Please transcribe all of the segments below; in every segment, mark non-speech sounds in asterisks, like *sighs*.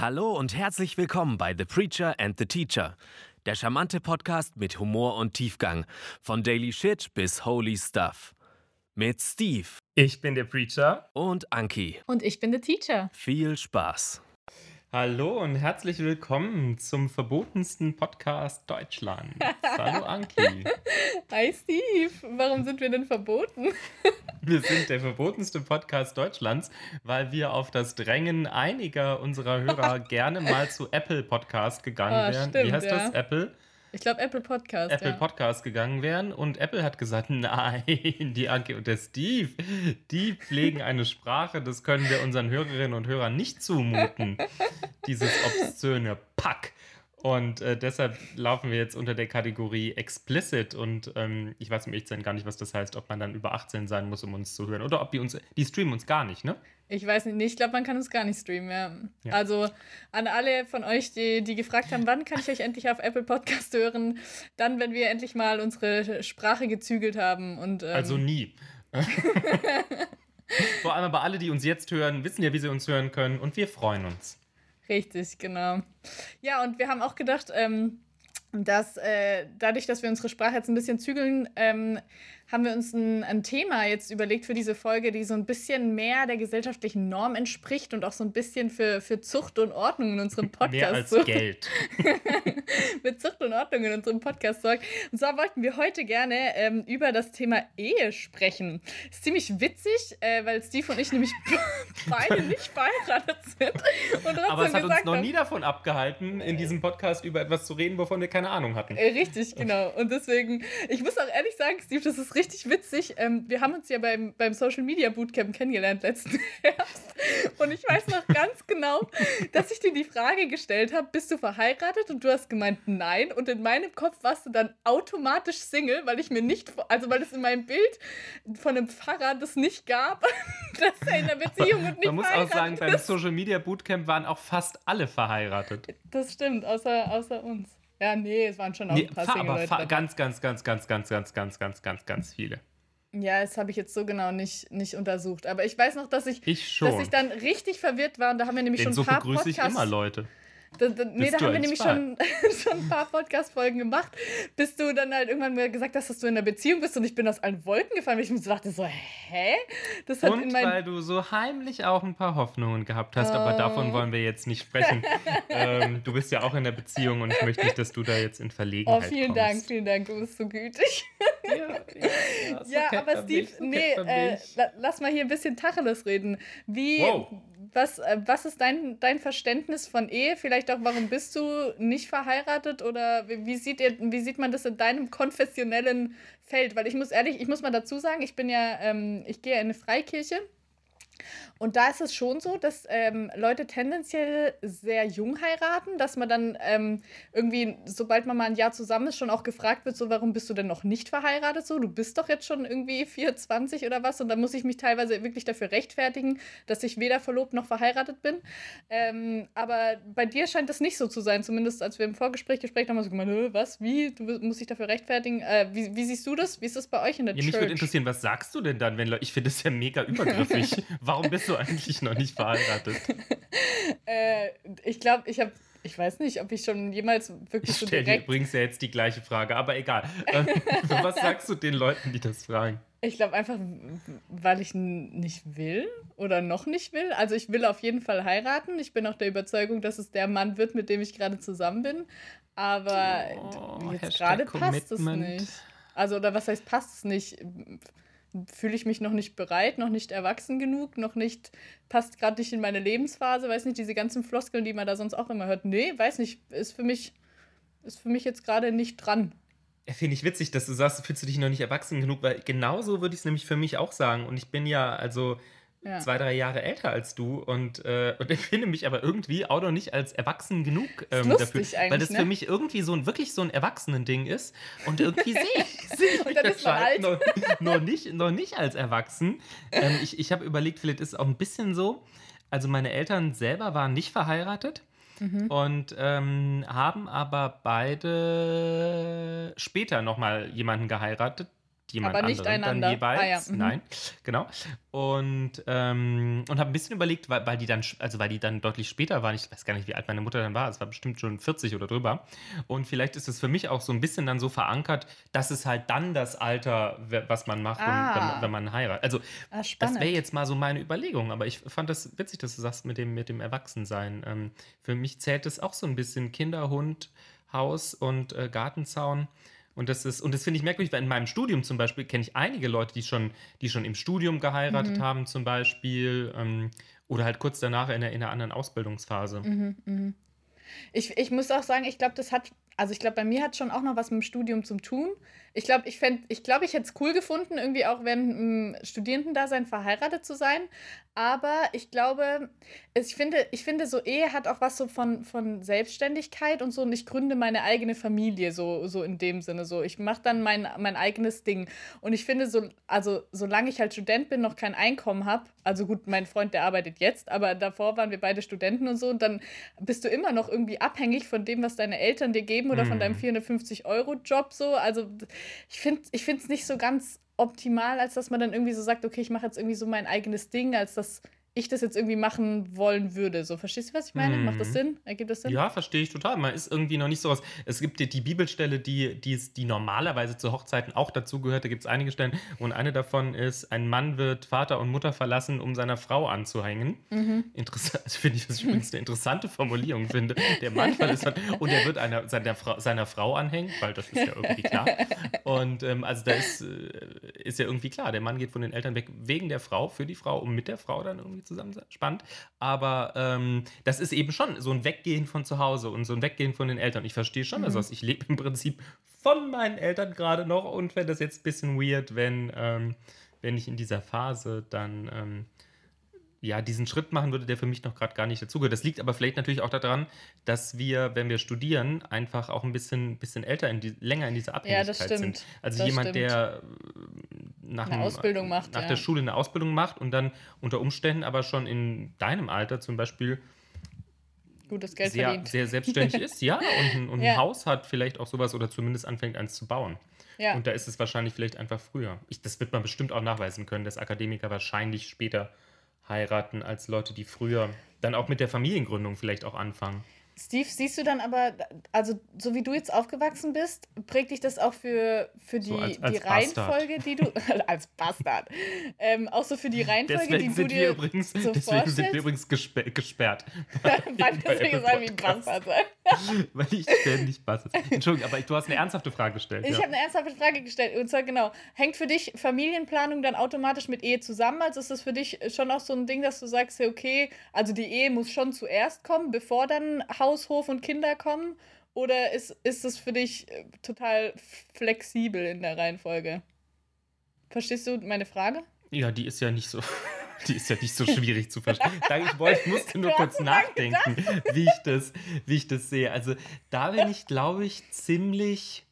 Hallo und herzlich willkommen bei The Preacher and the Teacher, der charmante Podcast mit Humor und Tiefgang, von Daily Shit bis Holy Stuff. Mit Steve Ich bin der Preacher. und Anki. Und ich bin der Teacher. Viel Spaß. Hallo und herzlich willkommen zum verbotensten Podcast Deutschlands. *laughs* Hallo Anki. Hi Steve, warum sind wir denn verboten? *laughs* Wir sind der verbotenste Podcast Deutschlands, weil wir auf das Drängen einiger unserer Hörer *laughs* gerne mal zu Apple Podcast gegangen Ah, wären. stimmt, Wie heißt das? ja. Apple? Ich glaube Apple Podcast. Apple ja. Podcast gegangen wären und Apple hat gesagt, *laughs* nein, die Anke und der Steve, die pflegen eine Sprache, das können wir unseren Hörerinnen und Hörern nicht zumuten. Dieses obszöne Pack. Und äh, deshalb laufen wir jetzt unter der Kategorie explicit und ähm, ich weiß im Echtsein gar nicht, was das heißt, ob man dann über 18 sein muss, um uns zu hören oder ob die uns, die streamen uns gar nicht, ne? Ich weiß nicht, nee, ich glaube, man kann uns gar nicht streamen. Ja. Ja. Also an alle von euch, die, die gefragt haben, wann kann ich euch endlich auf Apple Podcast hören? Dann, wenn wir endlich mal unsere Sprache gezügelt haben. Und, ähm, Also nie. *laughs* Vor allem aber alle, die uns jetzt hören, wissen ja, wie sie uns hören können und wir freuen uns. Richtig, genau. Ja, und wir haben auch gedacht, ähm, dass äh, dadurch, dass wir unsere Sprache jetzt ein bisschen zügeln, ähm, haben wir uns ein, ein Thema jetzt überlegt für diese Folge, die so ein bisschen mehr der gesellschaftlichen Norm entspricht und auch so ein bisschen für, für Zucht und Ordnung in unserem *laughs* Podcast Mehr als so- Geld. *laughs* mit Zucht und Ordnung in unserem Podcast sorgt. Und zwar wollten wir heute gerne ähm, über das Thema Ehe sprechen. Ist ziemlich witzig, äh, weil Steve und ich nämlich *laughs* beide nicht verheiratet sind. Aber es hat uns noch haben- nie davon abgehalten, in diesem Podcast über etwas zu reden, wovon wir keine Ahnung hatten. Äh, Richtig, genau. Und deswegen, ich muss auch ehrlich sagen, Steve, das ist richtig witzig. Ähm, wir haben uns ja beim, beim Social Media Bootcamp kennengelernt letzten *laughs* Herbst. Und ich weiß noch ganz genau, dass ich dir die Frage gestellt habe: Bist du verheiratet? Und du hast gemeint, nein. Und in meinem Kopf warst du dann automatisch Single, weil ich mir nicht, also weil es in meinem Bild von einem Pfarrer das nicht gab, *laughs* dass er in einer Beziehung und nicht Man muss auch sagen, beim ist. Social Media Bootcamp waren auch fast alle verheiratet. Das stimmt, außer, außer uns. Ja, nee, es waren schon auch Nee, ein paar fa- aber Single-Leute fa- dabei. ganz, ganz, ganz, ganz, ganz, ganz, ganz, ganz, ganz, ganz viele. Ja, das habe ich jetzt so genau nicht, nicht untersucht. Aber ich weiß noch, dass ich, Ich dass ich dann richtig verwirrt war und da haben wir nämlich Den schon so ein paar begrüße ich Podcasts. immer Leute. Da, da, nee, da haben wir nämlich schon, *laughs* schon ein paar Podcast-Folgen gemacht, bis du dann halt irgendwann mal gesagt hast, dass du in einer Beziehung bist und ich bin aus allen Wolken gefallen, weil ich mir so dachte, so, hä? Das hat in Und weil du so heimlich auch ein paar Hoffnungen gehabt hast, aber davon Oh. wollen wir jetzt nicht sprechen. *laughs* ähm, du bist ja auch in der Beziehung und ich möchte nicht, dass du da jetzt in Verlegenheit Oh, vielen kommst. Dank, vielen Dank, du bist so gütig. Ja, ja, *laughs* ja, Ja, aber Steve, mich, nee, äh, lass mal hier ein bisschen Tacheles reden. Wie, Wow. Was, äh, was ist dein, dein Verständnis von Ehe? Vielleicht auch, warum bist du nicht verheiratet? Oder wie, wie sieht ihr, wie sieht man das in deinem konfessionellen Feld? Weil ich muss ehrlich, ich muss mal dazu sagen, ich bin ja, ähm, ich gehe in eine Freikirche. Und da ist es schon so, dass ähm, Leute tendenziell sehr jung heiraten, dass man dann ähm, irgendwie, sobald man mal ein Jahr zusammen ist, schon auch gefragt wird, so, warum bist du denn noch nicht verheiratet? So, du bist doch jetzt schon irgendwie 24 oder was. Und da muss ich mich teilweise wirklich dafür rechtfertigen, dass ich weder verlobt noch verheiratet bin. Ähm, aber bei dir scheint das nicht so zu sein, zumindest als wir im Vorgespräch gesprochen haben, hast du gemeint, "Hä, was, wie, du musst dich dafür rechtfertigen. Äh, wie, wie siehst du das? Wie ist das bei euch in der Ja, mich Church? würde interessieren, was sagst du denn dann, wenn Leute. Ich finde das ja mega übergriffig. *laughs* Warum bist du eigentlich noch nicht verheiratet? *laughs* Äh, ich glaube, ich habe, ich weiß nicht, ob ich schon jemals wirklich Ich so stelle dir direkt. übrigens ja jetzt die gleiche Frage, aber egal. Ähm, *laughs* was sagst du den Leuten, die das fragen? Ich glaube einfach, weil ich nicht will oder noch nicht will. Also ich will auf jeden Fall heiraten. Ich bin auch der Überzeugung, dass es der Mann wird, mit dem ich gerade zusammen bin. Aber Oh, jetzt gerade passt es nicht. Also, oder was heißt, passt es nicht? Fühle ich mich noch nicht bereit, noch nicht erwachsen genug, noch nicht, passt gerade nicht in meine Lebensphase, weiß nicht, diese ganzen Floskeln, die man da sonst auch immer hört. Nee, weiß nicht, ist für mich, ist für mich jetzt gerade nicht dran. Finde ich witzig, dass du sagst, fühlst du dich noch nicht erwachsen genug, weil genauso würde ich es nämlich für mich auch sagen. Und ich bin ja also Ja. zwei, drei Jahre älter als du und, äh, und *laughs* empfinde mich aber irgendwie auch noch nicht als erwachsen genug ähm, dafür. weil das ne? für mich irgendwie so ein wirklich so ein Erwachsenen-Ding ist. Und irgendwie sehe ich, *laughs* seh ich Und mich dann ist man noch, noch, nicht, noch nicht als erwachsen. Ähm, ich ich habe überlegt, vielleicht ist es auch ein bisschen so. Also meine Eltern selber waren nicht verheiratet. Mhm. Und ähm, haben aber beide später nochmal jemanden geheiratet, jemand Aber nicht einander. jeweils. Ah, ja, mhm. Nein, genau. Und, ähm, und habe ein bisschen überlegt, weil, weil die dann, also weil die dann deutlich später waren, ich weiß gar nicht, wie alt meine Mutter dann war, es war bestimmt schon 40 oder drüber. Und vielleicht ist es für mich auch so ein bisschen dann so verankert, dass es halt dann das Alter, was man macht, Ah. wenn, man- wenn man heiratet. Also Ah, das wäre jetzt mal so meine Überlegung, aber ich fand das witzig, dass du sagst mit dem, mit dem Erwachsensein. Ähm, für mich zählt es auch so ein bisschen Kinder, Hund, Haus und äh, Gartenzaun. Und das ist, und das finde ich merkwürdig, weil in meinem Studium zum Beispiel kenne ich einige Leute, die schon, die schon im Studium geheiratet Mhm. haben, zum Beispiel, ähm, oder halt kurz danach in, der, in einer anderen Ausbildungsphase. Mhm, mhm. Ich, ich muss auch sagen, ich glaube, das hat, also ich glaube, bei mir hat schon auch noch was mit dem Studium zu tun. Ich glaube, ich ich, glaub, ich hätte es cool gefunden, irgendwie auch während dem Studierendendasein verheiratet zu sein. Aber ich glaube, ich finde, ich finde, so Ehe hat auch was so von, von Selbstständigkeit und so. Und ich gründe meine eigene Familie, so, so in dem Sinne. So, ich mache dann mein, mein eigenes Ding. Und ich finde, so, also solange ich halt Student bin, noch kein Einkommen habe, also gut, mein Freund, der arbeitet jetzt, aber davor waren wir beide Studenten und so, und dann bist du immer noch irgendwie abhängig von dem, was deine Eltern dir geben oder von Mhm. deinem 450-Euro-Job so. Also ich finde es nicht so ganz optimal, als dass man dann irgendwie so sagt, okay, ich mache jetzt irgendwie so mein eigenes Ding, als dass ich das jetzt irgendwie machen wollen würde. So, verstehst du, was ich meine? Macht das Mhm. Sinn? Ergibt das Sinn? Ja, verstehe ich total. Man ist irgendwie noch nicht so was. Es gibt die, die Bibelstelle, die, die, die normalerweise zu Hochzeiten auch dazugehört. Da gibt es einige Stellen. Und eine davon ist: Ein Mann wird Vater und Mutter verlassen, um seiner Frau anzuhängen. Mhm. Interessant, *laughs* das finde ich, was ich übrigens eine interessante Formulierung finde. Der Mann verlässt *laughs* und er wird einer, seiner, Frau, seiner Frau anhängen, weil das ist ja irgendwie klar. Und ähm, also da ist, äh, ist ja irgendwie klar, der Mann geht von den Eltern weg wegen der Frau, für die Frau, um mit der Frau dann irgendwie zusammen sein. Spannend. Aber ähm, das ist eben schon so ein Weggehen von zu Hause und so ein Weggehen von den Eltern. Ich verstehe schon, also ich lebe im Prinzip von meinen Eltern gerade noch und fände das jetzt ein bisschen weird, wenn, ähm, wenn ich in dieser Phase dann ähm, ja, diesen Schritt machen würde, der für mich noch gerade gar nicht dazugehört. Das liegt aber vielleicht natürlich auch daran, dass wir, wenn wir studieren, einfach auch ein bisschen, bisschen älter, in die, länger in dieser Ja, Abhängigkeit das stimmt. sind. Also Das jemand, stimmt. der nach, Eine Ausbildung macht, nach ja. der Schule eine Ausbildung macht und dann unter Umständen aber schon in deinem Alter zum Beispiel Gutes Geld sehr, verdient. sehr selbstständig *laughs* ist, ja, und, ein, und Ja. ein Haus hat, vielleicht auch sowas oder zumindest anfängt, eins zu bauen. ja. Und da ist es wahrscheinlich vielleicht einfach früher. Ich, das wird man bestimmt auch nachweisen können, dass Akademiker wahrscheinlich später heiraten als Leute, die früher dann auch mit der Familiengründung vielleicht auch anfangen. Steve, siehst du dann aber, also so wie du jetzt aufgewachsen bist, prägt dich das auch für, für die, So als- als die Reihenfolge, die du. *laughs* *laughs* als Bastard. Ähm, auch so für die Reihenfolge, Deswegen die du sind wir dir übrigens, so deswegen sind vorstellst? *laughs* wir übrigens gesper gesperrt. Weil deswegen sagen Podcasts. Bastard sein. Weil ich ständig Bass. Entschuldigung, aber du hast eine ernsthafte Frage gestellt. Ich ja. habe eine ernsthafte Frage gestellt. Und zwar genau, hängt für dich Familienplanung dann automatisch mit Ehe zusammen? Also ist das für dich schon auch so ein Ding, dass du sagst, okay, also die Ehe muss schon zuerst kommen, bevor dann Haus, Hof und Kinder kommen? Oder ist, ist es für dich äh, total flexibel in der Reihenfolge? Verstehst du meine Frage? Ja, die ist ja nicht so. *laughs* Die ist ja nicht so schwierig zu verstehen. *laughs* Ich wollte, ich musste nur kurz nachdenken, wie ich, das, wie ich das sehe. Also da bin ich, glaube ich, ziemlich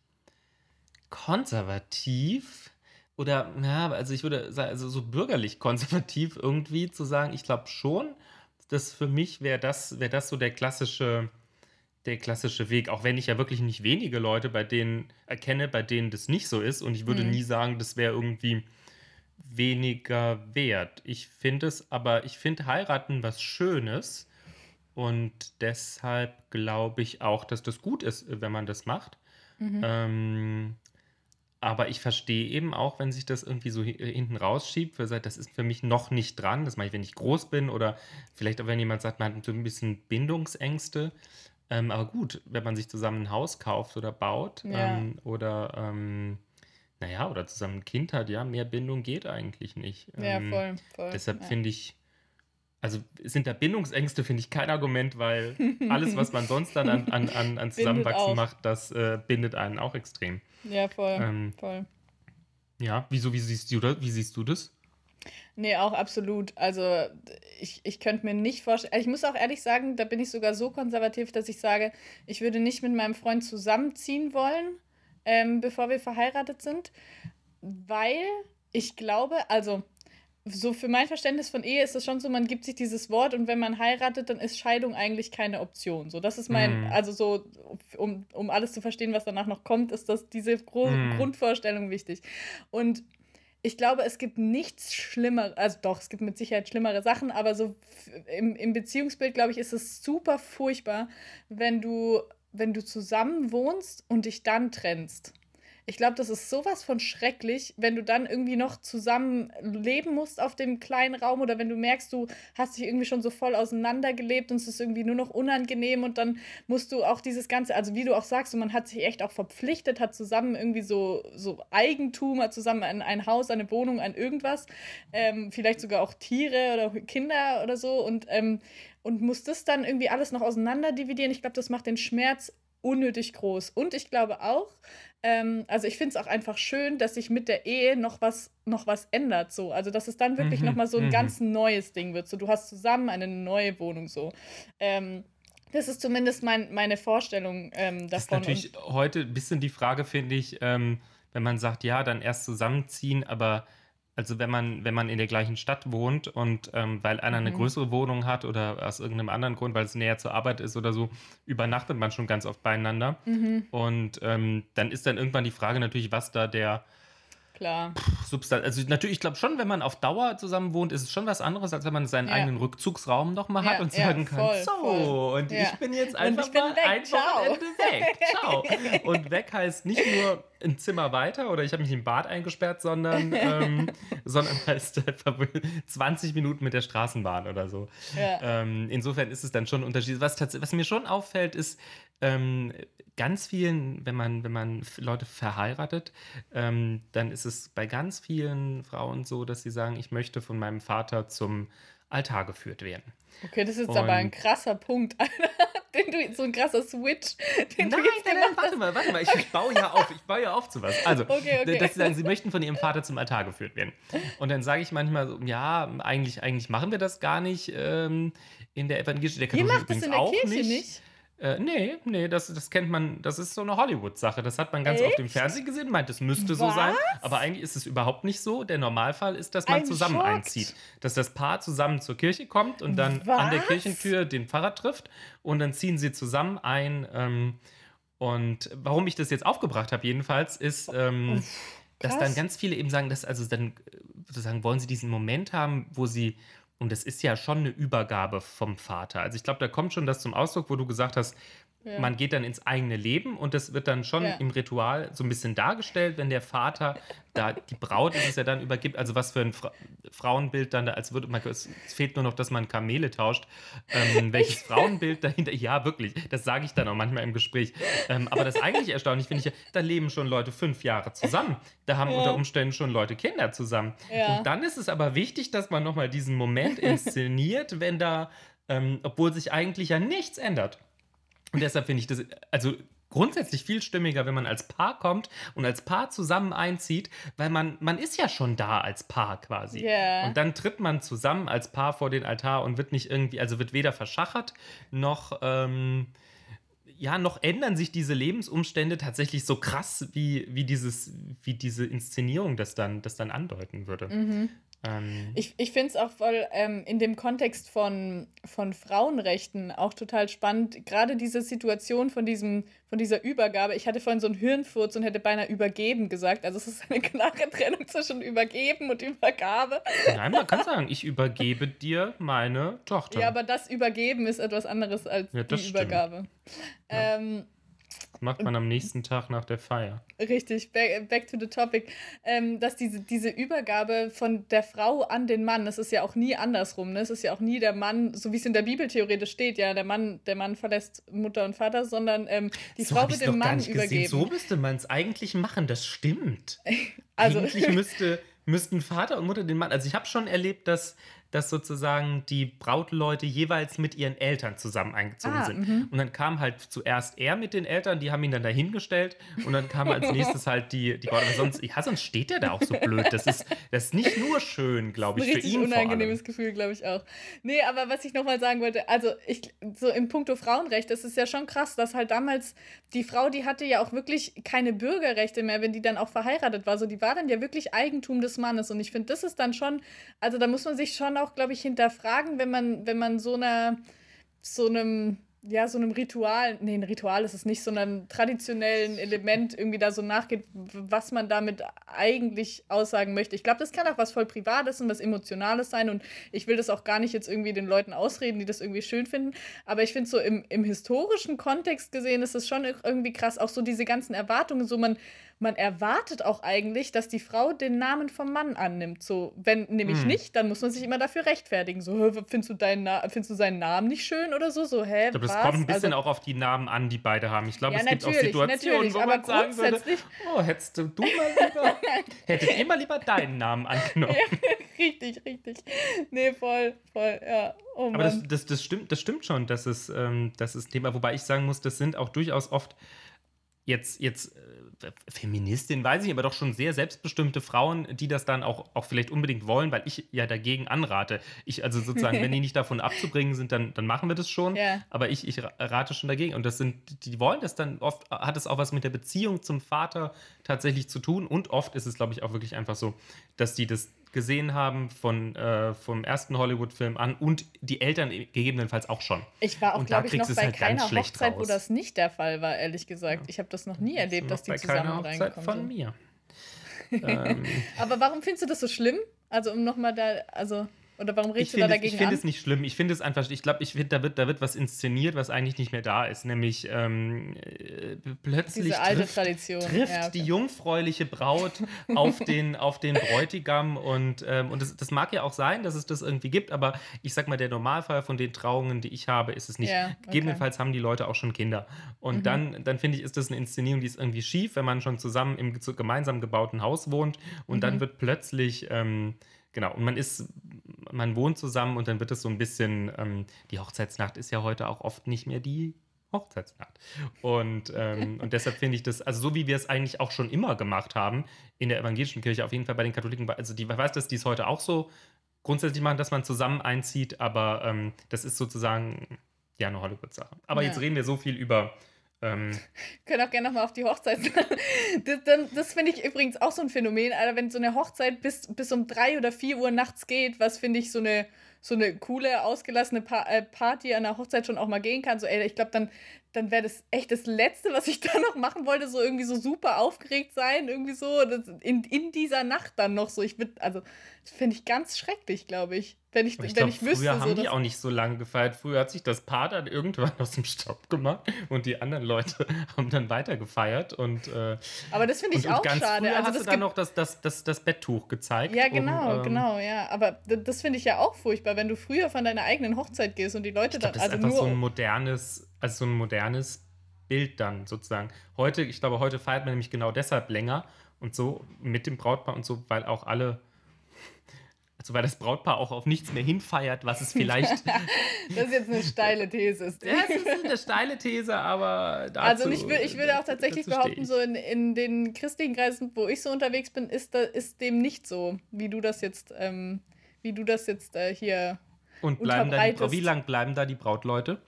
konservativ. Oder, ja, also ich würde sagen, also so bürgerlich konservativ irgendwie zu sagen, ich glaube schon, dass für mich wäre das, wär das so der klassische, der klassische Weg, auch wenn ich ja wirklich nicht wenige Leute bei denen erkenne, bei denen das nicht so ist. Und ich würde Mhm. nie sagen, das wäre irgendwie weniger wert. Ich finde es, aber ich finde heiraten was Schönes. Und deshalb glaube ich auch, dass das gut ist, wenn man das macht. Mhm. Ähm, aber ich verstehe eben auch, wenn sich das irgendwie so hi- hinten rausschiebt, weil das ist für mich noch nicht dran. Das mache ich, wenn ich groß bin oder vielleicht auch, wenn jemand sagt, man hat so ein bisschen Bindungsängste. Ähm, aber gut, wenn man sich zusammen ein Haus kauft oder baut Ja. ähm, oder, ähm, naja, oder zusammen ein Kind hat, ja, mehr Bindung geht eigentlich nicht. ja, Ähm, voll, voll. Deshalb ja. finde ich, also sind da Bindungsängste, finde ich kein Argument, weil *laughs* alles, was man sonst dann an, an, an, an Zusammenwachsen macht, das äh, bindet einen auch extrem. Ja, voll, Ähm, voll. ja, wieso, wie siehst du das? Wie siehst du das? Nee, auch absolut. Also ich, ich könnte mir nicht vorstellen, also ich muss auch ehrlich sagen, da bin ich sogar so konservativ, dass ich sage, ich würde nicht mit meinem Freund zusammenziehen wollen, ähm, bevor wir verheiratet sind, weil ich glaube, also so für mein Verständnis von Ehe ist es schon so, man gibt sich dieses Wort und wenn man heiratet, dann ist Scheidung eigentlich keine Option. So, das ist mein, Mhm. also so, um, um alles zu verstehen, was danach noch kommt, ist das diese Gro Mhm. Grundvorstellung wichtig. Und ich glaube, es gibt nichts Schlimmeres, also doch, es gibt mit Sicherheit schlimmere Sachen, aber so im, im Beziehungsbild, glaube ich, ist es super furchtbar, wenn du, wenn du zusammen wohnst und dich dann trennst. Ich glaube, das ist sowas von schrecklich, wenn du dann irgendwie noch zusammen leben musst auf dem kleinen Raum oder wenn du merkst, du hast dich irgendwie schon so voll auseinandergelebt und es ist irgendwie nur noch unangenehm und dann musst du auch dieses Ganze, also wie du auch sagst, man hat sich echt auch verpflichtet, hat zusammen irgendwie so, so Eigentum, hat zusammen ein, ein Haus, eine Wohnung, ein irgendwas, ähm, vielleicht sogar auch Tiere oder Kinder oder so und, ähm, und muss das dann irgendwie alles noch auseinander dividieren. Ich glaube, das macht den Schmerz unnötig groß. Und ich glaube auch, ähm, also ich finde es auch einfach schön, dass sich mit der Ehe noch was, noch was ändert. So. Also dass es dann wirklich Mhm, noch mal so ein mhm. ganz neues Ding wird. So, du hast zusammen eine neue Wohnung so. Ähm, das ist zumindest mein, meine Vorstellung ähm, Das ist davon. natürlich heute ein bisschen die Frage, finde ich, ähm, wenn man sagt, ja, dann erst zusammenziehen, aber also wenn man, wenn man in der gleichen Stadt wohnt und ähm, weil einer eine Mhm. größere Wohnung hat oder aus irgendeinem anderen Grund, weil es näher zur Arbeit ist oder so, übernachtet man schon ganz oft beieinander. und, mhm, Und ähm, dann ist dann irgendwann die Frage natürlich, was da der klar. Substanz. Also natürlich, ich glaube schon, wenn man auf Dauer zusammen wohnt, ist es schon was anderes, als wenn man seinen Ja. eigenen Rückzugsraum nochmal hat Ja, und ja, sagen kann, voll, so, voll. und Ja. ich bin jetzt einfach bin mal weg, ein ciao. Wochenende weg. Ciao. *laughs* Und weg heißt nicht nur ein Zimmer weiter oder ich habe mich im Bad eingesperrt, sondern, ähm, *laughs* sondern heißt einfach 20 Minuten mit der Straßenbahn oder so. Ja. Ähm, insofern ist es dann schon ein Unterschied. Was, was mir schon auffällt, ist, ähm, ganz vielen, wenn man, wenn man Leute verheiratet, ähm, dann ist es bei ganz vielen Frauen so, dass sie sagen, ich möchte von meinem Vater zum Altar geführt werden. Okay, das ist jetzt aber ein Und- krasser Punkt, *laughs* den du, so ein krasser Switch, den du Nein, jetzt nein, nein, warte mal, warte mal, ich, ich baue ja auf, ich baue ja auf zu was. Also, *laughs* Okay, okay. dass sie sagen, sie möchten von ihrem Vater zum Altar geführt werden. Und dann sage ich manchmal so, ja, eigentlich, eigentlich machen wir das gar nicht ähm, in der evangelischen, der Ihr macht das in der Kirche nicht. nicht? Äh, nee, nee, das, das kennt man, das ist so eine Hollywood-Sache. Das hat man ganz oft im Echt? Fernsehen gesehen, meint, es müsste so sein. Aber eigentlich ist es überhaupt nicht so. Der Normalfall ist, dass man I'm zusammen shocked. einzieht. Dass das Paar zusammen zur Kirche kommt und dann an der Was? Kirchentür den Pfarrer trifft und dann ziehen sie zusammen ein. Ähm, und warum ich das jetzt aufgebracht habe, jedenfalls, ist, ähm, dass dann ganz viele eben sagen, dass also dann äh, sozusagen wollen sie diesen Moment haben, wo sie und das ist ja schon eine Übergabe vom Vater. Also ich glaube, da kommt schon das zum Ausdruck, wo du gesagt hast, Ja. man geht dann ins eigene Leben und das wird dann schon Ja. im Ritual so ein bisschen dargestellt, wenn der Vater da die Braut ist es ja dann übergibt, also was für ein Fra Frauenbild dann da, als würde man, es fehlt nur noch, dass man Kamele tauscht. Ähm, *laughs* welches Frauenbild dahinter, ja wirklich, das sage ich dann auch manchmal im Gespräch. Ähm, aber das eigentlich erstaunlich finde ich, ja, da leben schon Leute fünf Jahre zusammen. Da haben Ja. unter Umständen schon Leute Kinder zusammen. Und dann ist es aber wichtig, dass man nochmal diesen Moment inszeniert, wenn da, ähm, obwohl sich eigentlich ja nichts ändert. Und deshalb finde ich das, also grundsätzlich viel stimmiger, wenn man als Paar kommt und als Paar zusammen einzieht, weil man, man ist ja schon da als Paar quasi. Ja. Und dann tritt man zusammen als Paar vor den Altar und wird nicht irgendwie, also wird weder verschachert, noch, ähm, ja, noch ändern sich diese Lebensumstände tatsächlich so krass, wie, wie, dieses, wie diese Inszenierung das dann, das dann andeuten würde. Mhm. Ähm, Ich, ich finde es auch voll ähm, in dem Kontext von, von Frauenrechten auch total spannend. Gerade diese Situation von, diesem, von dieser Übergabe. Ich hatte vorhin so einen Hirnfurz und hätte beinahe übergeben gesagt. Also es ist eine klare Trennung zwischen übergeben und Übergabe. nein, man kann sagen, ich übergebe dir meine Tochter. Ja, aber das Übergeben ist etwas anderes als Ja, die stimmt. Übergabe. Ja. Ähm, macht man am nächsten Tag nach der Feier. Richtig, back, back to the topic. Ähm, dass diese, diese Übergabe von der Frau an den Mann, das ist ja auch nie andersrum. Ne? Es ist ja auch nie der Mann, so wie es in der Bibel theoretisch steht, ja, der Mann, der Mann verlässt Mutter und Vater, sondern ähm, die so Frau wird dem Mann nicht übergeben. Gesehen. So müsste man es eigentlich machen, das stimmt. *laughs* Also- Eigentlich müsste, müssten Vater und Mutter den Mann. Also ich habe schon erlebt, dass, dass sozusagen die Brautleute jeweils mit ihren Eltern zusammen eingezogen Ah, sind. mhm. Und dann kam halt zuerst er mit den Eltern, die haben ihn dann dahingestellt und dann kam als *laughs* nächstes halt die, die Braut. Aber sonst, ja, sonst steht er da auch so blöd. Das ist, das ist nicht nur schön, glaube Ein ich, für ihn vor allem. unangenehmes Gefühl, glaube ich auch. Nee, aber was ich nochmal sagen wollte, also ich, so im Punkto Frauenrecht, das ist ja schon krass, dass halt damals die Frau, die hatte ja auch wirklich keine Bürgerrechte mehr, wenn die dann auch verheiratet war. So, die war dann ja wirklich Eigentum des Mannes. Und ich finde, das ist dann schon, also da muss man sich schon auch, glaube ich, hinterfragen, wenn man, wenn man so einer, so einem, ja, so einem Ritual, nee, ein Ritual ist es nicht, sondern traditionellen Element irgendwie da so nachgeht, was man damit eigentlich aussagen möchte. Ich glaube, das kann auch was voll Privates und was Emotionales sein und ich will das auch gar nicht jetzt irgendwie den Leuten ausreden, die das irgendwie schön finden, aber ich finde so im, im historischen Kontext gesehen ist es schon ir- irgendwie krass, auch so diese ganzen Erwartungen, so man, man erwartet auch eigentlich, dass die Frau den Namen vom Mann annimmt. So, wenn nämlich Hm. nicht, dann muss man sich immer dafür rechtfertigen. So, "Hä, findest du, deinen Na findest du seinen Namen nicht schön oder so? So, hä, Ich glaube, das was? kommt ein bisschen Also- auch auf die Namen an, die beide haben. Ich glaube, Ja, es gibt auch Situationen, wo man sagen würde, oh, hättest du, mal lieber, *laughs* hättet ihr mal lieber deinen Namen angenommen. *laughs* richtig, richtig. Nee, voll, voll, ja. Oh Aber das, das, das, stimmt, das stimmt schon, dass es, ähm, das ist Thema, wobei ich sagen muss, das sind auch durchaus oft jetzt, jetzt Feministinnen, weiß ich, aber doch schon sehr selbstbestimmte Frauen, die das dann auch, auch vielleicht unbedingt wollen, weil ich ja dagegen anrate. Ich, also sozusagen, wenn die nicht davon abzubringen sind, dann, dann machen wir das schon. Ja. Aber ich, ich ra- rate schon dagegen. Und das sind, die wollen das dann oft, hat es auch was mit der Beziehung zum Vater tatsächlich zu tun. Und oft ist es, glaube ich, auch wirklich einfach so, dass die das gesehen haben von, äh, vom ersten Hollywood-Film an und die Eltern gegebenenfalls auch schon. Ich war auch, glaube ich, noch bei halt keiner Hochzeit, wo raus. das nicht der Fall war, ehrlich gesagt. Ich habe das noch nie erlebt, dass die Bei zusammen keiner Hochzeit reingekommen von mir. *laughs* ähm, Aber warum findest du das so schlimm? Also, um nochmal da, also, oder warum redest du da finde es, dagegen ich finde es nicht schlimm. Ich finde es einfach, ich glaube, ich find, da, wird, da wird was inszeniert, was eigentlich nicht mehr da ist. Nämlich ähm, äh, plötzlich Diese alte trifft, Tradition. trifft Ja, okay. die jungfräuliche Braut auf *laughs* den, auf den Bräutigam. Und, ähm, und das, das mag ja auch sein, dass es das irgendwie gibt, aber ich sag mal, der Normalfall von den Trauungen, die ich habe, ist es nicht. Ja, okay. Gegebenenfalls haben die Leute auch schon Kinder. Und Mhm. dann, dann finde ich, ist das eine Inszenierung, die ist irgendwie schief, wenn man schon zusammen im gemeinsam gebauten Haus wohnt und Mhm. dann wird plötzlich. Ähm, Genau, und man ist, man wohnt zusammen und dann wird es so ein bisschen, ähm, die Hochzeitsnacht ist ja heute auch oft nicht mehr die Hochzeitsnacht. Und, ähm, *laughs* und deshalb finde ich das, also so wie wir es eigentlich auch schon immer gemacht haben, in der evangelischen Kirche, auf jeden Fall bei den Katholiken, also die ich weiß, dass die es heute auch so grundsätzlich machen, dass man zusammen einzieht, aber ähm, das ist sozusagen ja eine Hollywood-Sache. Aber Ja. jetzt reden wir so viel über. Ähm, können auch gerne nochmal auf die Hochzeit. das das, finde ich übrigens auch so ein Phänomen, Alter, wenn so eine Hochzeit bis, bis um drei oder vier Uhr nachts geht, was finde ich so eine, so eine coole, ausgelassene pa äh, Party an der Hochzeit schon auch mal gehen kann. So, ey, ich glaube, dann, dann wäre das echt das Letzte, was ich *laughs* da noch machen wollte, so irgendwie so super aufgeregt sein, irgendwie so, in, in dieser Nacht dann noch so. Ich würde, also, das finde ich ganz schrecklich, glaube ich. Wenn ich, ich wenn glaube, ich wüsste, früher so, haben die dass- auch nicht so lange gefeiert. Früher hat sich das Paar dann irgendwann *laughs* aus dem Staub gemacht und die anderen Leute *laughs* haben dann weiter gefeiert. Und, äh, aber das finde ich und, und auch ganz schade. früher Also, hast das du dann noch das, das, das, das Betttuch gezeigt. Ja, um, genau, ähm, genau, ja. Aber das finde ich ja auch furchtbar, wenn du früher von deiner eigenen Hochzeit gehst und die Leute Ich glaube, dann das ist also einfach nur. so ein modernes, also so ein modernes Bild dann sozusagen. Heute, ich glaube, heute feiert man nämlich genau deshalb länger und so mit dem Brautpaar und so, weil auch alle, also weil das Brautpaar auch auf nichts mehr hinfeiert, was es *laughs* vielleicht. das ist jetzt eine steile These. Ist. ja, es ist eine steile These, aber dazu, also ich, will, ich würde auch tatsächlich behaupten, so in, in den christlichen Kreisen, wo ich so unterwegs bin, ist, da, ist dem nicht so, wie du das jetzt, ähm, wie du das jetzt äh, hier. Und bleiben da die, wie lang bleiben da die Brautleute?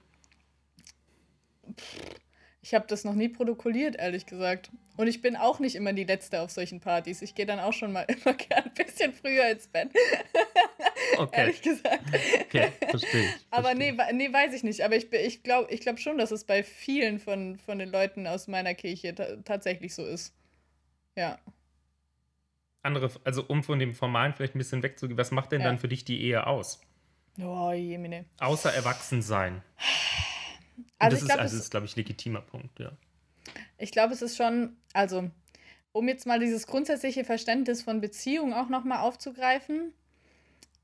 Ich habe das noch nie protokolliert, ehrlich gesagt. Und ich bin auch nicht immer die Letzte auf solchen Partys. Ich gehe dann auch schon mal *laughs* immer gern ein bisschen früher ins Bett, *laughs* Okay, ehrlich gesagt. okay, verstehe ich. *laughs* Aber verstehe. nee, nee, weiß ich nicht. Aber ich, ich glaube ich glaub schon, dass es bei vielen von, von den Leuten aus meiner Kirche ta tatsächlich so ist. Ja. Andere, also um von dem Formalen vielleicht ein bisschen wegzugehen, was macht denn Ja. dann für dich die Ehe aus? Oh, jemine. Außer Erwachsensein. *sighs* Also das ich glaube, ist, also ist, glaube ich, legitimer Punkt, ja. ich glaub, es ist schon, also, um jetzt mal dieses grundsätzliche Verständnis von Beziehung auch nochmal aufzugreifen.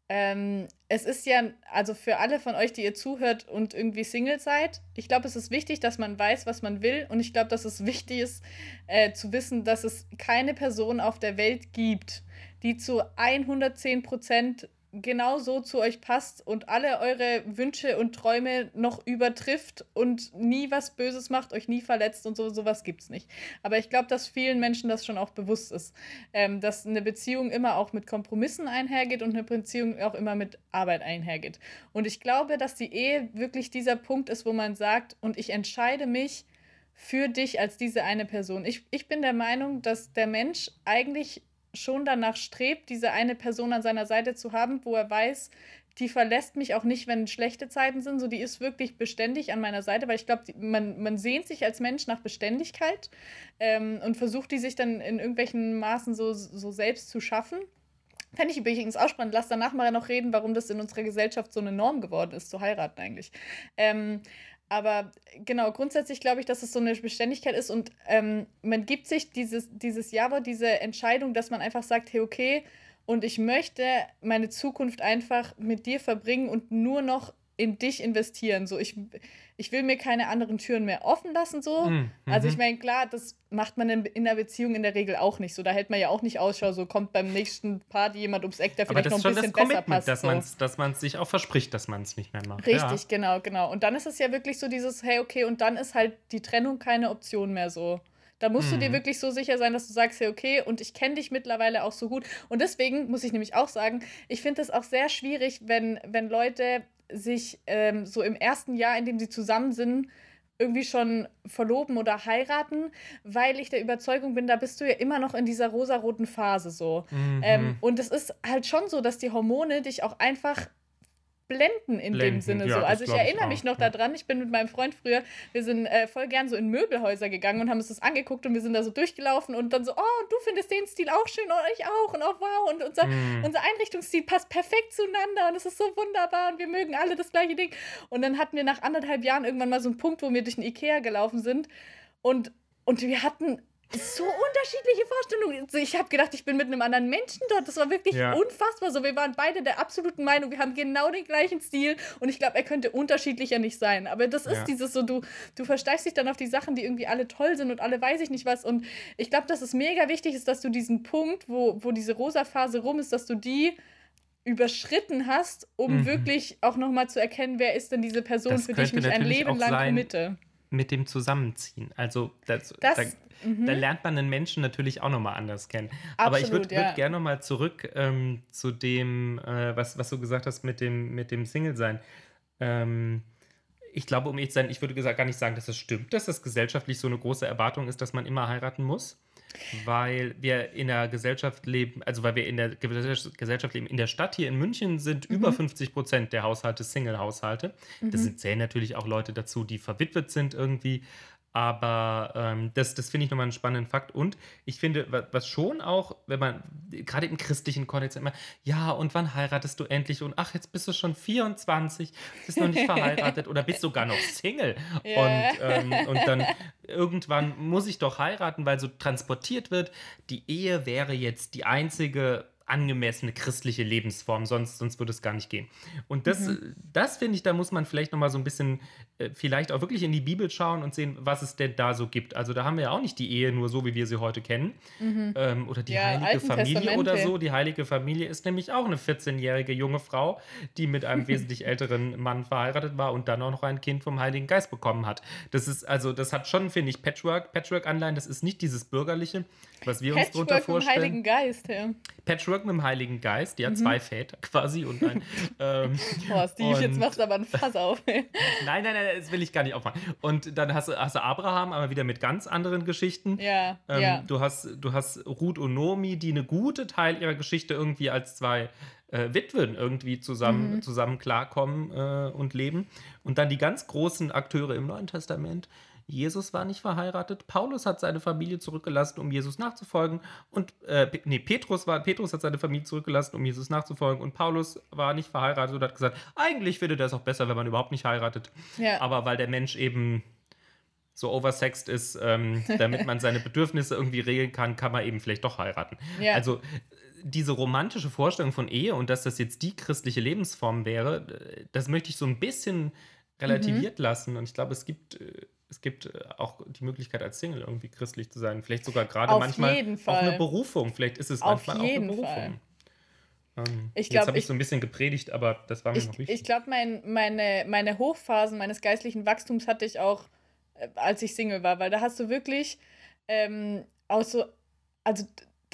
Ähm, es ist ja, also für alle von euch, die ihr zuhört und irgendwie Single seid, ich glaube, es ist wichtig, dass man weiß, was man will. Und ich glaube, dass es wichtig ist, äh, zu wissen, dass es keine Person auf der Welt gibt, die zu 110 Prozent genau so zu euch passt und alle eure Wünsche und Träume noch übertrifft und nie was Böses macht, euch nie verletzt und so, sowas gibt es nicht. Aber ich glaube, dass vielen Menschen das schon auch bewusst ist, ähm, dass eine Beziehung immer auch mit Kompromissen einhergeht und eine Beziehung auch immer mit Arbeit einhergeht. Und ich glaube, dass die Ehe wirklich dieser Punkt ist, wo man sagt, und ich entscheide mich für dich als diese eine Person. Ich, ich bin der Meinung, dass der Mensch eigentlich schon danach strebt, diese eine Person an seiner Seite zu haben, wo er weiß, die verlässt mich auch nicht, wenn schlechte Zeiten sind. So, die ist wirklich beständig an meiner Seite, weil ich glaube, man, man sehnt sich als Mensch nach Beständigkeit ähm, und versucht die sich dann in irgendwelchen Maßen so, so selbst zu schaffen. Fände ich übrigens auch spannend. Lass danach mal noch reden, warum das in unserer Gesellschaft so eine Norm geworden ist, zu heiraten eigentlich. Ähm, aber genau, grundsätzlich glaube ich, dass es so eine Beständigkeit ist und ähm, man gibt sich dieses, dieses Jahr, diese Entscheidung, dass man einfach sagt, hey, okay, und ich möchte meine Zukunft einfach mit dir verbringen und nur noch in dich investieren. So, ich, ich will mir keine anderen Türen mehr offen lassen. So. Mhm. Also ich mhm. meine, klar, das macht man in, in der Beziehung in der Regel auch nicht. So, da hält man ja auch nicht Ausschau, so kommt beim nächsten Party jemand ums Eck, der vielleicht noch ein bisschen besser passt. Dass so. dass man sich auch verspricht, dass man es nicht mehr macht. Richtig, ja. genau, genau. Und dann ist es ja wirklich so dieses, hey, okay, und dann ist halt die Trennung keine Option mehr so. Da musst mhm. du dir mhm. wirklich so sicher sein, dass du sagst, hey, okay, und ich kenne dich mittlerweile auch so gut. Und deswegen muss ich nämlich auch sagen, ich finde es auch sehr schwierig, wenn, wenn Leute sich ähm, so im ersten Jahr, in dem sie zusammen sind, irgendwie schon verloben oder heiraten, weil ich der Überzeugung bin, da bist du ja immer noch in dieser rosaroten Phase so. Mhm. Ähm, und es ist halt schon so, dass die Hormone dich auch einfach blenden in blenden. dem Sinne ja, so. Also ich erinnere ich mich noch ja. daran, ich bin mit meinem Freund früher, wir sind äh, voll gern so in Möbelhäuser gegangen und haben uns das angeguckt und wir sind da so durchgelaufen und dann so, oh, du findest den Stil auch schön und ich auch und oh wow und unser, mm. unser Einrichtungsstil passt perfekt zueinander und es ist so wunderbar und wir mögen alle das gleiche Ding. Und dann hatten wir nach anderthalb Jahren irgendwann mal so einen Punkt, wo wir durch den Ikea gelaufen sind und, und wir hatten so unterschiedliche Vorstellungen. Ich habe gedacht, ich bin mit einem anderen Menschen dort. Das war wirklich ja. unfassbar. So, wir waren beide der absoluten Meinung, wir haben genau den gleichen Stil und ich glaube, er könnte unterschiedlicher nicht sein. Aber das ist ja. dieses so, du, du versteigst dich dann auf die Sachen, die irgendwie alle toll sind und alle weiß ich nicht was. Und ich glaube, dass es mega wichtig ist, dass du diesen Punkt, wo, wo diese rosa Phase rum ist, dass du die überschritten hast, um mhm. wirklich auch nochmal zu erkennen, wer ist denn diese Person, das für die ich mich ein Leben lang committe mit dem Zusammenziehen. Also das, das, da, mhm. da, lernt man einen Menschen natürlich auch nochmal anders kennen. Absolut, Aber ich würde ja. würd gerne nochmal zurück ähm, zu dem, äh, was, was du gesagt hast mit dem, mit dem Single-Sein. Ähm, ich glaube, um ehrlich zu sein, ich würde gar nicht sagen, dass das stimmt, dass das gesellschaftlich so eine große Erwartung ist, dass man immer heiraten muss weil wir in der Gesellschaft leben, also weil wir in der Gesellschaft leben. In der Stadt hier in München sind mhm. über 50 Prozent der Haushalte Single-Haushalte. Mhm. Das zählen natürlich auch Leute dazu, die verwitwet sind irgendwie. Aber ähm, das, das finde ich nochmal einen spannenden Fakt. Und ich finde, was schon auch, wenn man, gerade im christlichen Kontext immer, ja, und wann heiratest du endlich? Und ach, jetzt bist du schon 24, bist noch nicht verheiratet oder bist sogar noch Single. Yeah. Und, ähm, und dann irgendwann muss ich doch heiraten, weil so transportiert wird, die Ehe wäre jetzt die einzige angemessene christliche Lebensform, sonst, sonst würde es gar nicht gehen. Und das, mhm. das finde ich, da muss man vielleicht nochmal so ein bisschen, vielleicht auch wirklich in die Bibel schauen und sehen, was es denn da so gibt. Also da haben wir ja auch nicht die Ehe nur so, wie wir sie heute kennen. Mhm. Ähm, oder die ja, heilige Familie oder so. Die heilige Familie ist nämlich auch eine 14-jährige junge Frau, die mit einem *laughs* wesentlich älteren Mann verheiratet war und dann auch noch ein Kind vom Heiligen Geist bekommen hat. Das ist, also, das hat schon, finde ich, Patchwork, Patchwork-Anleihen, das ist nicht dieses bürgerliche, was wir Patchwork uns darunter vorstellen. Patchwork mit dem Heiligen Geist, ja. Patchwork mit dem Heiligen Geist, ja, mhm. zwei Väter quasi und ein. *laughs* ähm, Boah, Steve, und, jetzt machst du aber ein Fass auf. nein, nein, nein, das will ich gar nicht aufmachen. Und dann hast du, hast du Abraham, aber wieder mit ganz anderen Geschichten. Ja, ähm, ja. Du hast, du hast Ruth und Nomi, die eine gute Teil ihrer Geschichte irgendwie als zwei äh, Witwen irgendwie zusammen, mhm. zusammen klarkommen äh, und leben. Und dann die ganz großen Akteure im Neuen Testament, Jesus war nicht verheiratet. Paulus hat seine Familie zurückgelassen, um Jesus nachzufolgen. Und äh, nee, Petrus war, Petrus hat seine Familie zurückgelassen, um Jesus nachzufolgen. Und Paulus war nicht verheiratet und hat gesagt, eigentlich findet er es auch besser, wenn man überhaupt nicht heiratet. Ja. Aber weil der Mensch eben so oversext ist, ähm, *laughs* damit man seine Bedürfnisse irgendwie regeln kann, kann man eben vielleicht doch heiraten. Ja. Also diese romantische Vorstellung von Ehe und dass das jetzt die christliche Lebensform wäre, das möchte ich so ein bisschen relativiert mhm. lassen. Und ich glaube, es gibt äh, es gibt äh, auch die Möglichkeit als Single irgendwie christlich zu sein. Vielleicht sogar gerade manchmal auch eine Berufung. Vielleicht ist es Auf manchmal auch eine Berufung. Fall. Ähm, Ich jetzt glaub, habe ich ich- so ein bisschen gepredigt, aber das war mir Ich, noch wichtig. ich glaube, mein, meine, meine Hochphasen meines geistlichen Wachstums hatte ich auch, äh, als ich Single war, weil da hast du wirklich ähm, auch so, also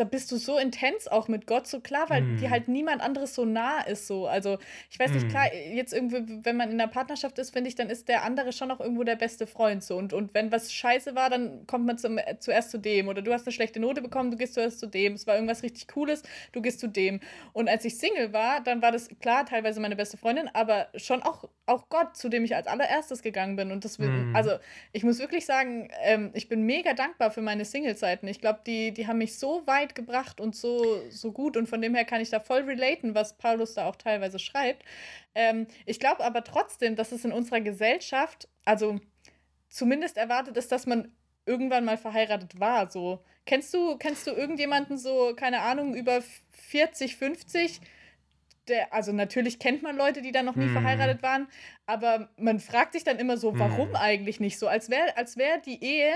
da bist du so intens auch mit Gott so klar, weil Mm. dir halt niemand anderes so nah ist so. Also ich weiß nicht, Mm. klar, jetzt irgendwie, wenn man in einer Partnerschaft ist, finde ich, dann ist der andere schon auch irgendwo der beste Freund so. Und, und wenn was scheiße war, dann kommt man zum, zuerst zu dem. Oder du hast eine schlechte Note bekommen, du gehst zuerst zu dem. Es war irgendwas richtig Cooles, du gehst zu dem. Und als ich Single war, dann war das klar teilweise meine beste Freundin, aber schon auch, auch Gott, zu dem ich als allererstes gegangen bin. Und das, Mm. also ich muss wirklich sagen, ähm, ich bin mega dankbar für meine Single-Zeiten. Ich glaube, die, die haben mich so weit gebracht und so, so gut. Und von dem her kann ich da voll relaten, was Paulus da auch teilweise schreibt. Ähm, ich glaube aber trotzdem, dass es in unserer Gesellschaft, also zumindest erwartet ist, dass man irgendwann mal verheiratet war. So. Kennst du, kennst du irgendjemanden so, keine Ahnung, über 40, 50? Der, also natürlich kennt man Leute, die da noch nie Hm. verheiratet waren, aber man fragt sich dann immer so, warum Hm. eigentlich nicht so? Als wäre als wär die Ehe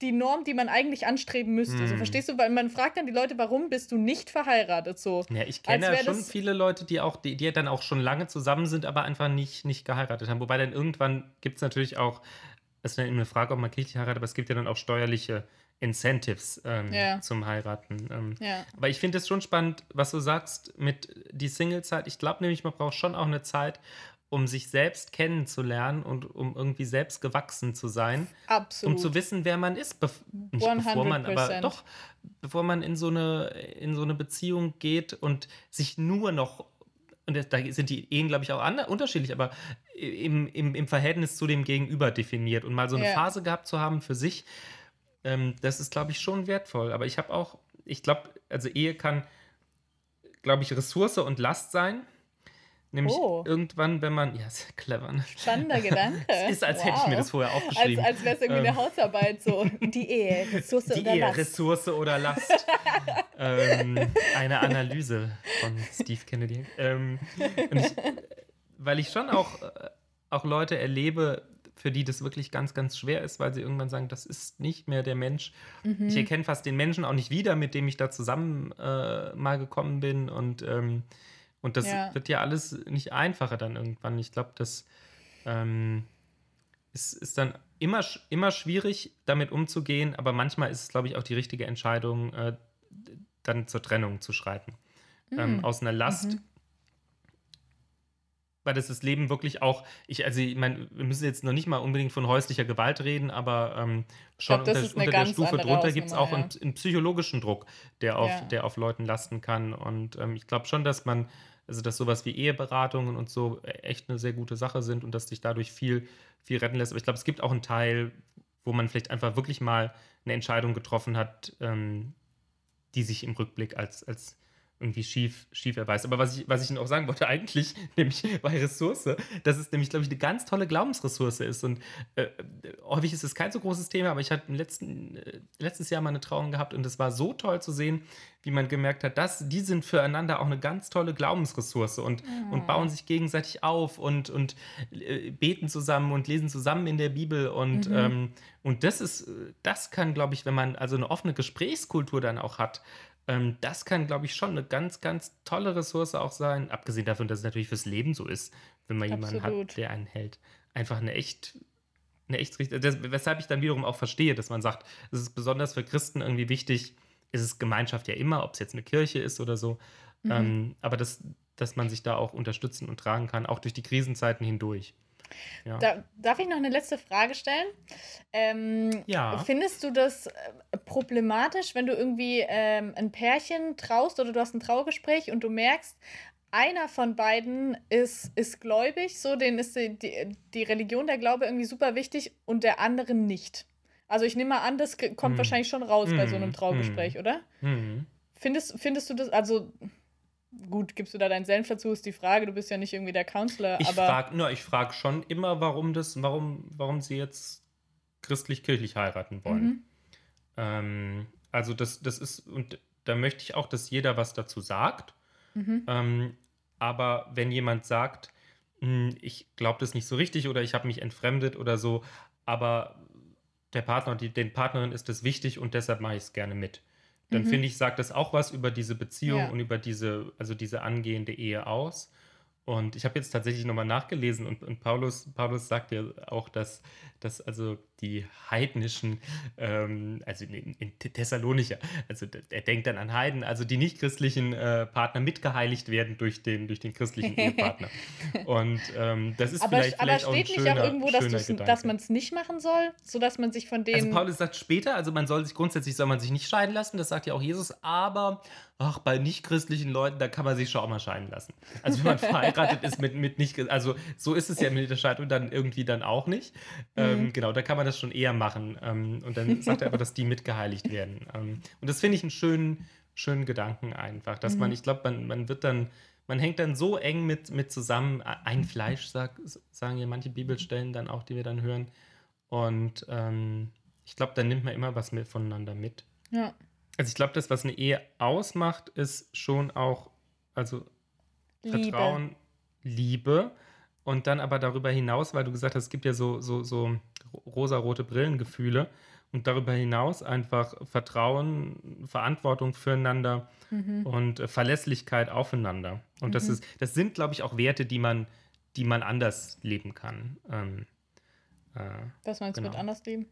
die Norm, die man eigentlich anstreben müsste. So, Hm. verstehst du? Weil man fragt dann die Leute, warum bist du nicht verheiratet? So. Ja, ich kenne ja schon viele Leute, die auch, die, die dann auch schon lange zusammen sind, aber einfach nicht, nicht geheiratet haben. Wobei dann irgendwann gibt es natürlich auch, das ist dann eine Frage, ob man kirchlich heiratet, aber es gibt ja dann auch steuerliche Incentives ähm, Ja. zum Heiraten. Ähm, Ja. aber ich finde es schon spannend, was du sagst mit die Single-Zeit. Ich glaube nämlich, man braucht schon auch eine Zeit, um sich selbst kennenzulernen und um irgendwie selbst gewachsen zu sein Absolut. um zu wissen, wer man ist. Bef nicht bevor man, aber 100%. doch, bevor man in so eine, in so eine Beziehung geht und sich nur noch, und da sind die Ehen, glaube ich, auch unterschiedlich, aber im, im, im Verhältnis zu dem Gegenüber definiert und mal so eine Ja. Phase gehabt zu haben für sich, ähm, das ist, glaube ich, schon wertvoll. Aber ich habe auch, ich glaube, also Ehe kann, glaube ich, Ressource und Last sein. Nämlich Oh. irgendwann, wenn man, ja, ist clever, ne? Spannender *laughs* Gedanke. Es ist, als hätte ich mir das vorher Als, aufgeschrieben. als wäre es irgendwie Ähm. eine Hausarbeit so. Die Ehe, Ressource Die oder Ehe, Last. Ressource oder Last. *laughs* ähm, eine Analyse von Steve Kennedy. Ähm, ich, weil ich schon auch, äh, auch Leute erlebe, für die das wirklich ganz, ganz schwer ist, weil sie irgendwann sagen, das ist nicht mehr der Mensch. Mhm. Ich erkenne fast den Menschen auch nicht wieder, mit dem ich da zusammen äh, mal gekommen bin. Und, ähm, und das Ja. wird ja alles nicht einfacher dann irgendwann. Ich glaube, das ähm, ist, ist dann immer, immer schwierig, damit umzugehen, aber manchmal ist es, glaube ich, auch die richtige Entscheidung, äh, dann zur Trennung zu schreiten. Ähm, Mhm. aus einer Last. Mhm. Weil das das Leben wirklich auch, ich, also ich meine, wir müssen jetzt noch nicht mal unbedingt von häuslicher Gewalt reden, aber ähm, schon glaub, unter, unter der Stufe drunter gibt es auch Hausnummer, einen, einen psychologischen Druck, der auf, Ja. der auf Leuten lasten kann. Und ähm, ich glaube schon, dass man, also dass sowas wie Eheberatungen und so echt eine sehr gute Sache sind und dass sich dadurch viel, viel retten lässt. Aber ich glaube, es gibt auch einen Teil, wo man vielleicht einfach wirklich mal eine Entscheidung getroffen hat, ähm, die sich im Rückblick als, als irgendwie schief, schief erweist. Aber was ich, was ich noch sagen wollte, *laughs* eigentlich, nämlich bei Ressource, dass es nämlich, glaube ich, eine ganz tolle Glaubensressource ist. Und äh, häufig ist es kein so großes Thema, aber ich hatte im letzten, äh, letztes Jahr mal eine Trauung gehabt und es war so toll zu sehen, wie man gemerkt hat, dass die sind füreinander auch eine ganz tolle Glaubensressource und, und bauen sich gegenseitig auf und, und äh, beten zusammen und lesen zusammen in der Bibel und, Mhm. ähm, und das ist, äh, das kann, glaube ich, wenn man also eine offene Gesprächskultur dann auch hat, ähm, das kann, glaube ich, schon eine ganz, ganz tolle Ressource auch sein. Abgesehen davon, dass es natürlich fürs Leben so ist, wenn man jemanden Absolut. hat, der einen hält. Einfach eine echt, eine echt richtig. Weshalb ich dann wiederum auch verstehe, dass man sagt, es ist besonders für Christen irgendwie wichtig, ist es Gemeinschaft ja immer, ob es jetzt eine Kirche ist oder so. Mhm. Ähm, aber das, dass man sich da auch unterstützen und tragen kann, auch durch die Krisenzeiten hindurch. Ja. Da, darf ich noch eine letzte Frage stellen? Ähm, Ja. Findest du das äh, problematisch, wenn du irgendwie ähm, ein Pärchen traust oder du hast ein Trauergespräch und du merkst, einer von beiden ist, ist gläubig, so denen ist die, die, die Religion, der Glaube irgendwie super wichtig und der andere nicht. Also ich nehme mal an, das kommt Hm. wahrscheinlich schon raus bei so einem Hm, Trauergespräch, oder? Mhm. Findest, findest du das, also gut, gibst du da deinen Senf dazu, ist die Frage, du bist ja nicht irgendwie der Counselor, Ich aber frage ich frag schon immer, warum das, warum, warum sie jetzt christlich-kirchlich heiraten wollen. Ähm, also das, das ist, und da möchte ich auch, dass jeder was dazu sagt. Mhm. Ähm, aber wenn jemand sagt, "Hm, ich glaube das nicht so richtig oder ich habe mich entfremdet oder so, aber der Partner, die, den Partnerin ist das wichtig und deshalb mache ich es gerne mit, dann Mhm. finde ich, sagt das auch was über diese Beziehung Ja. und über diese, also diese angehende Ehe aus. Und ich habe jetzt tatsächlich nochmal nachgelesen und, und Paulus, Paulus sagt ja auch, dass, dass also die heidnischen, ähm, also in, in Thessalonicher, also er denkt dann an Heiden, also die nichtchristlichen äh, Partner mitgeheiligt werden durch den, durch den christlichen Ehepartner. *laughs* Und ähm, das ist Aber, vielleicht, aber vielleicht auch ein steht nicht schöner, auch irgendwo, dass, schöner dass man es nicht machen soll, sodass man sich von Also denen. Paulus sagt später, also man soll sich grundsätzlich soll man sich nicht scheiden lassen, das sagt ja auch Jesus, aber ach, bei nichtchristlichen Leuten, da kann man sich schon auch mal scheiden lassen. Also wenn man *laughs* verheiratet ist mit, mit nicht, also so ist es ja mit der Scheidung dann irgendwie dann auch nicht. Ähm, genau, da kann man das schon eher machen. Ähm, und dann sagt er aber, dass die mitgeheiligt werden. Ähm, und das finde ich einen schönen, schönen Gedanken einfach, dass man, ich glaube, man, man wird dann, man hängt dann so eng mit, mit zusammen, ein Fleisch, sag, sagen ja manche Bibelstellen dann auch, die wir dann hören. Und ähm, ich glaube, da nimmt man immer was mit voneinander mit. ja. Also ich glaube, das, was eine Ehe ausmacht, ist schon auch, also Liebe. Vertrauen, Liebe und dann aber darüber hinaus, weil du gesagt hast, es gibt ja so, so, so rosarote Brillengefühle und darüber hinaus einfach Vertrauen, Verantwortung füreinander Mhm. und äh, Verlässlichkeit aufeinander. Und das ist, das sind, glaube ich, auch Werte, die man, die man anders leben kann. Ähm, äh, Was meinst du mit Genau. anders leben?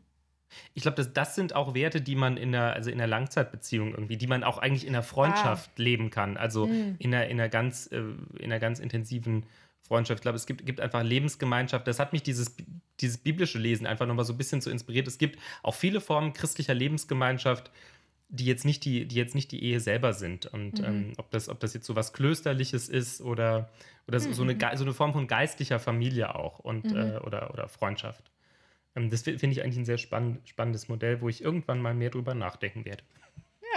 ich glaube, das, das sind auch Werte, die man in der, also in der Langzeitbeziehung irgendwie, die man auch eigentlich in der Freundschaft leben kann. Also Mm. in, einer, in, einer ganz, äh, in einer ganz intensiven Freundschaft. Ich glaube, es gibt, gibt einfach Lebensgemeinschaft. Das hat mich dieses, dieses biblische Lesen einfach nochmal so ein bisschen so inspiriert. Es gibt auch viele Formen christlicher Lebensgemeinschaft, die jetzt nicht die, die jetzt nicht die Ehe selber sind. Und Mhm. ähm, ob, das, ob das jetzt so was Klösterliches ist oder, oder so, so, eine, Mhm. So eine Form von geistlicher Familie auch und, Mhm. äh, oder, oder Freundschaft. Ähm, das fi- finde ich eigentlich ein sehr spann spannendes Modell, wo ich irgendwann mal mehr drüber nachdenken werde.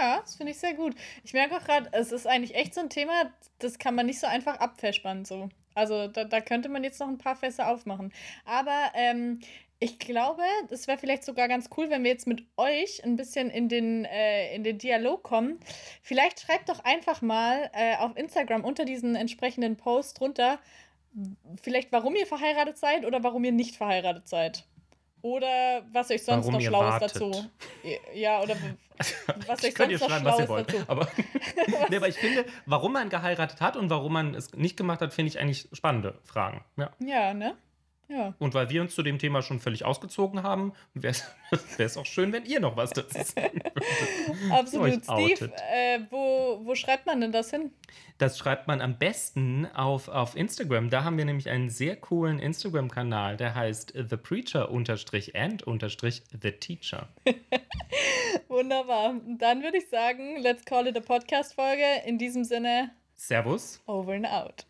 Ja, das finde ich sehr gut. Ich merke auch gerade, es ist eigentlich echt so ein Thema, das kann man nicht so einfach abfespern. So. Also da, da könnte man jetzt noch ein paar Fässer aufmachen. Aber ähm, ich glaube, es wäre vielleicht sogar ganz cool, wenn wir jetzt mit euch ein bisschen in den, äh, in den Dialog kommen. Vielleicht schreibt doch einfach mal äh, auf Instagram unter diesen entsprechenden Post drunter, vielleicht warum ihr verheiratet seid oder warum ihr nicht verheiratet seid. Oder was euch sonst Warum noch Schlaues dazu. Ja, oder *laughs* was euch ich könnt ihr sonst noch schreiben, was ihr Schlaues wollt. dazu. Aber, *laughs* nee, aber ich finde, warum man geheiratet hat und warum man es nicht gemacht hat, finde ich eigentlich spannende Fragen. Ja. Ja, ne? Ja. Und weil wir uns zu dem Thema schon völlig ausgezogen haben, wäre es *laughs* auch schön, wenn ihr noch was dazu sagen würdet. Absolut. Steve, äh, wo, wo schreibt man denn das hin? Das schreibt man am besten auf, auf Instagram. Da haben wir nämlich einen sehr coolen Instagram-Kanal, der heißt The Preacher and The Teacher. *laughs* Wunderbar. Dann würde ich sagen, let's call it a Podcast-Folge. In diesem Sinne, Servus. over and out.